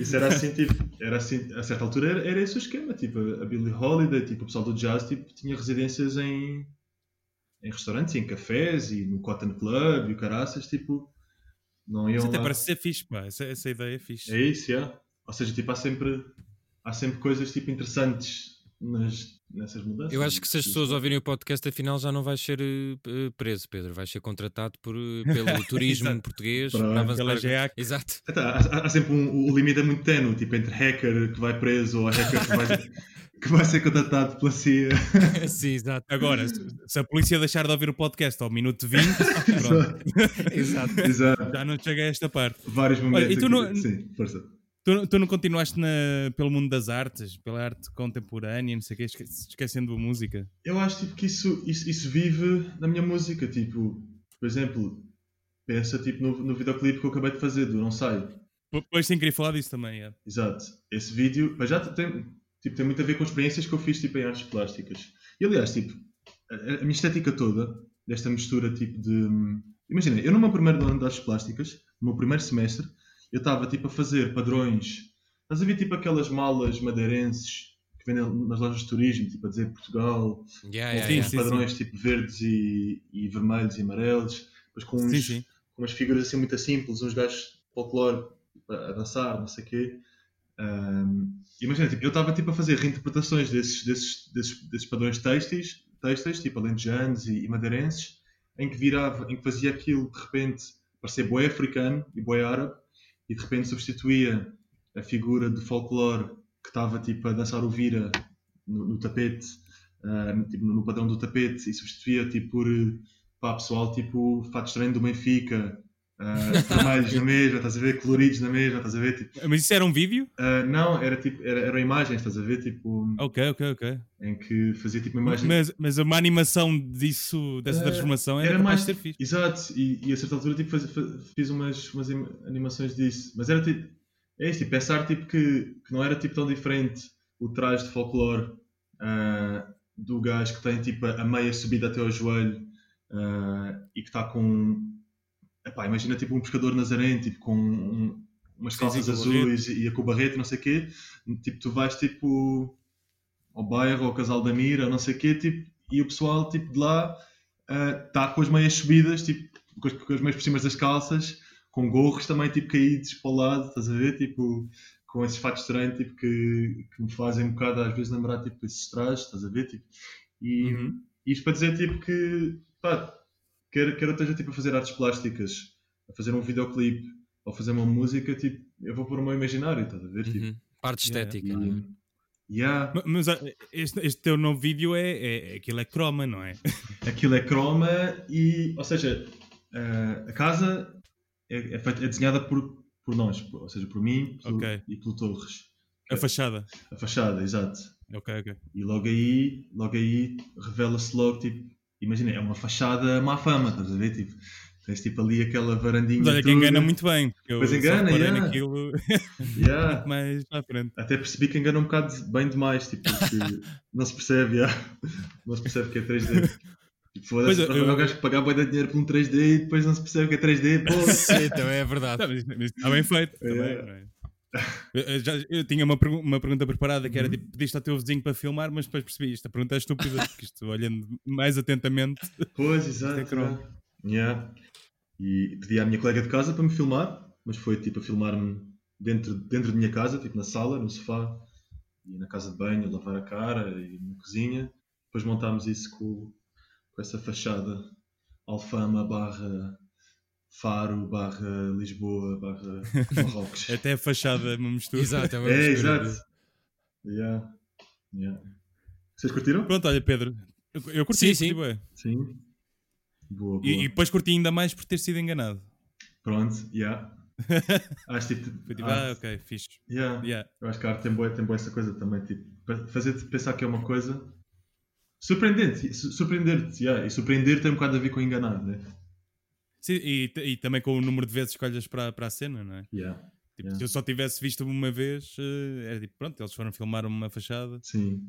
isso era assim, tipo, era assim, a certa altura era, era esse o esquema, tipo, a Billie Holiday, tipo, o pessoal do jazz, tipo, tinha residências em, em restaurantes, em cafés e no Cotton Club e o caraças, tipo, não iam Isso até lá. parece ser fixe, pá. Essa, essa ideia é fixe. É isso, yeah. Ou seja, tipo, há sempre, há sempre coisas tipo, interessantes nas, nessas mudanças. Eu acho que se as pessoas ouvirem o podcast, afinal já não vais ser uh, preso, Pedro. Vais ser contratado por, uh, pelo turismo português para. Pela GEAC. Exato. Então, há, há, sempre um, o limite é muito tenue, tipo, entre hacker que vai preso ou hacker que vai. que vai ser contratado pela CIA. Sim, exato. Agora, se a polícia deixar de ouvir o podcast ao minuto 20, exato. exato. já não chega a esta parte. Vários momentos. Olha, e tu não, Sim, força. Tu, tu não continuaste na, pelo mundo das artes, pela arte contemporânea, não sei o quê, esquecendo a música? Eu acho tipo, que isso, isso, isso vive na minha música. Tipo, por exemplo, pensa tipo, no, no videoclipe que eu acabei de fazer, do Não Sai. Pois sim, queria falar disso também. É. Exato. Esse vídeo, mas já tem, Tipo, tem muito a ver com experiências que eu fiz tipo, em artes plásticas. E aliás, tipo, a, a minha estética toda, desta mistura tipo de. Imagina, eu no meu primeiro ano de artes plásticas, no meu primeiro semestre, eu estava tipo a fazer padrões. Estás a ver tipo aquelas malas madeirenses que vendem nas lojas de turismo, tipo a dizer Portugal, yeah, com yeah, padrões sim. tipo verdes e, e, vermelhos e amarelos, depois com, uns, sim, com umas figuras assim muito simples, uns gajos folclore a dançar, não sei o quê. Um, imagina, tipo, eu estava tipo, a fazer reinterpretações desses, desses, desses, desses padrões textos, textos tipo alentejanos e, e madeirenses, em que virava, em que fazia aquilo de repente parecer boi africano e boi árabe, e de repente substituía a figura de folclore que estava tipo, a dançar o vira no, no tapete, uh, tipo, no padrão do tapete, e substituía tipo, por pá, pessoal tipo fato estranho do Benfica, Uh, vermelhos na mesma, estás a ver? Coloridos na mesma, estás a ver? Tipo, Mas isso era um vídeo? Uh, não, era tipo, era, eram imagens, estás a ver? Tipo, ok, ok, ok. Em que fazia tipo uma imagem. Mas, mas uma animação disso, dessa uh, transformação era, era mais ser fixe. Exato, e, e a certa altura tipo, faz, faz, fiz umas, umas animações disso. Mas era tipo, é isso, tipo, pensar tipo, que, que não era tipo tão diferente o traje de folclore do gajo que tem tipo a meia subida até ao joelho e que está com Epá, imagina tipo um pescador nazareno, tipo com um, umas calças azuis e a com barrete, não sei o quê. Tipo, tu vais tipo ao bairro, ao casal da Mira, não sei o quê, tipo, e o pessoal tipo de lá está uh, com as meias subidas, tipo, com as, com as meias por cima das calças, com gorros também tipo caídos para o lado, estás a ver? Tipo, com esses fatos estranhos tipo, que, que me fazem um bocado às vezes lembrar tipo, esses trajes, estás a ver? Tipo, e uhum. isto para dizer tipo que pá, quer, quer eu esteja tipo, a fazer artes plásticas, a fazer um videoclipe ou fazer uma música, tipo, eu vou pôr o meu imaginário, estás a ver? Tipo, Parte estética. Yeah. Yeah. Mas, mas este, este, teu novo vídeo é, é, aquilo é croma, não é? Aquilo é croma e, ou seja, a casa é, é, é desenhada por, por nós, ou seja, por mim pelo, okay. e pelo Torres. A fachada. A fachada, exato. Ok, ok. E logo aí, logo aí revela-se logo, tipo, imagina, é uma fachada má fama, estás a ver? Tipo, tens tipo ali aquela varandinha. Mas olha que engana muito bem. Pois engana, yeah. naquilo yeah. mais à frente. Até percebi que engana um bocado bem demais, tipo, não se percebe, yeah. não se percebe que é 3D. Tipo, foda-se, eu... o gajo que pagar boi de dinheiro por um 3D e depois não se percebe que é 3D, pô. Sim, também é verdade. Está bem feito. Yeah. Também, é? Eu, já, eu tinha uma, uma pergunta preparada que era uhum. tipo: pediste ao teu vizinho para filmar, mas depois percebi isto. A pergunta é estúpida, porque isto, olhando mais atentamente. Pois, exato. É yeah. E pedi à minha colega de casa para me filmar, mas foi tipo a filmar-me dentro, dentro da minha casa, tipo na sala, no sofá, e na casa de banho, a lavar a cara, e na cozinha. Depois montámos isso com, com essa fachada Alfama barra Faro barra Lisboa barra Marrocos. Até a fachada me mistura. Exato, é, uma é exato. Yeah. Yeah. Vocês curtiram? Pronto, olha Pedro, eu, eu curti, sim, sim. sim. Boa, boa. E, e, depois curti ainda mais por ter sido enganado. Pronto, yeah. acho tipo, tipo ah, ok, fixe. Yeah. Yeah. Eu acho que a arte tem boa, tem boa essa coisa também, tipo, fazer-te pensar que é uma coisa surpreendente, surpreender-te, yeah. e surpreender tem um bocado a ver com enganar, né? Sim, e, e também com o número de vezes que escolhas para, para a cena, não é? Yeah. Tipo, yeah. Se eu só tivesse visto uma vez, uh, era tipo, pronto, eles foram filmar uma fachada. Sim.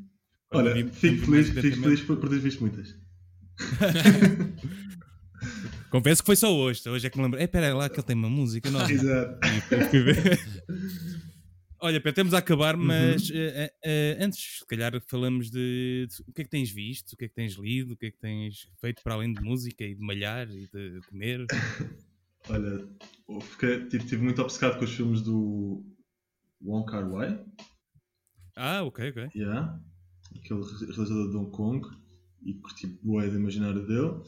Olha, vi, fico, feliz, fico feliz por, por teres visto muitas. Confesso que foi só hoje. Hoje é que me lembro. É, pera lá que ele tem uma música. Não. Exato. Olha, Pedro, temos a acabar, mas uhum. uh, uh, antes, se calhar, falamos de, de, o que é que tens visto, o que é que tens lido, o que é que tens feito para além de música e de malhar e de comer. Olha, fiquei, tive, tive muito obcecado com os filmes do Wong Kar Wai. Ah, ok, ok. Yeah. Aquele realizador de Hong Kong e curti boa do imaginário dele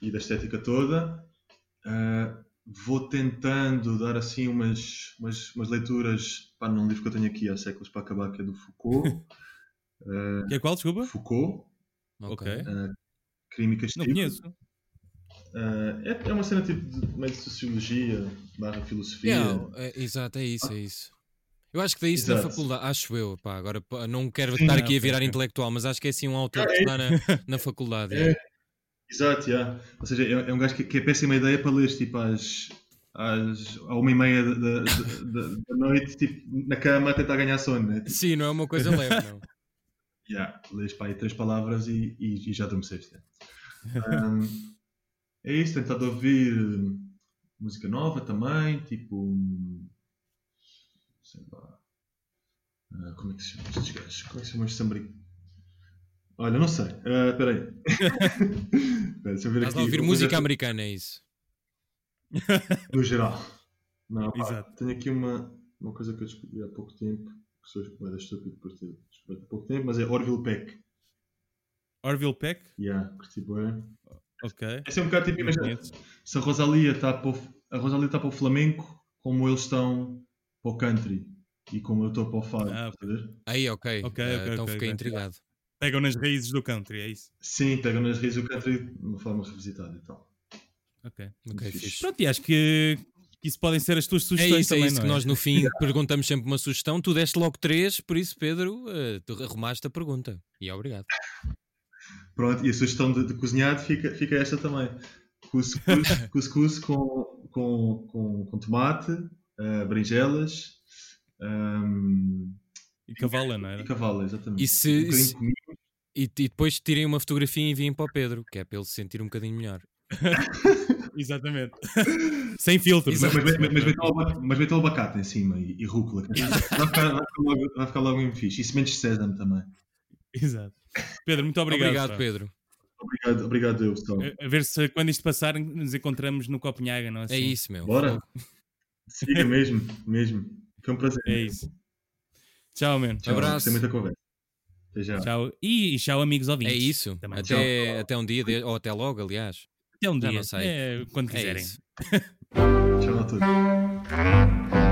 e da estética toda. Uh, vou tentando dar assim umas, umas, umas leituras para num livro que eu tenho aqui há séculos para acabar, que é do Foucault. Uh, que é qual, desculpa? Foucault. Ok. Uh, Crime e Castigo. Não conheço. Uh, é, é uma cena tipo de meio de sociologia barra filosofia. Yeah, é, exato, é isso, é isso. Eu acho que daí isso na faculdade, acho eu, pá, agora não quero Sim, estar aqui a virar intelectual, mas acho que é assim um autor que está na, na faculdade. É, é. Exato, yeah. ou seja, é, é um gajo que, que é péssima ideia para ler tipo às, às, à uma e meia da, da, da, da noite, tipo, na cama a tentar ganhar sono, né? Tipo... Sim, não é uma coisa leve, não. yeah, lês para aí três palavras e, e, e já adormeceste. Um, é isso, tentado ouvir música nova também, tipo sei lá. Uh, como é que se chama estes gajos? Como é que se chama este americanos? Olha, não sei. Uh, espera aí. Deixa eu ver Estás aqui. a ouvir música americana, é isso? No geral. Não, pá, tenho aqui uma, uma coisa que eu descobri há pouco tempo. Que sou moeda estúpido por ter descoberto há pouco tempo, mas é Orville Peck. Orville Peck? Yeah, curti bem. Ok. Esse é um bocado tipo, imagina, se a Rosalia está para o, a Rosalia está para o flamenco, como eles estão para o country e como eu estou para o fado. Ah, Aí, ok. okay, uh, okay então okay, fiquei intrigado. Pegam nas raízes do country, é isso? Sim, pegam nas raízes do country de uma forma revisitada e tal. Ok, ok, fixe. Pronto, e acho que isso podem ser as tuas sugestões. É isso, também, é isso que é? nós no fim perguntamos sempre uma sugestão. Tu deste logo três, por isso, Pedro, uh, tu arrumaste a pergunta. E obrigado. Pronto, e a sugestão de, de cozinhado fica, fica esta também. Cuscuz, cuscuz com, com, com, com tomate, uh, berinjelas, um, e cavala, não é? E cavala, exatamente. E, se, um se e, e, depois tirem uma fotografia e enviem para o Pedro, que é para ele se sentir um bocadinho melhor. Exatamente. Sem filtro. Mas, mas, mas, mas o abacate em cima e, e rúcula. Vai ficar, vai, ficar logo, vai ficar logo em fixe. E sementes de sésamo também. Exato. Pedro, muito obrigado. Obrigado, Pedro. Obrigado, obrigado eu, A, a ver se quando isto passar nos encontramos no Copenhaga, não é? Assim? É isso, meu. Bora. Siga mesmo, mesmo. Foi um prazer. É isso. Tchau, man. Tchau, Abraço. Gostei muita conversa. Até já. Tchau. E, tchau, amigos ouvintes. É isso. Também. Até, até um dia, de... ou até logo, aliás. Até um já dia. Não sei. É, quando é quiserem. É tchau a todos.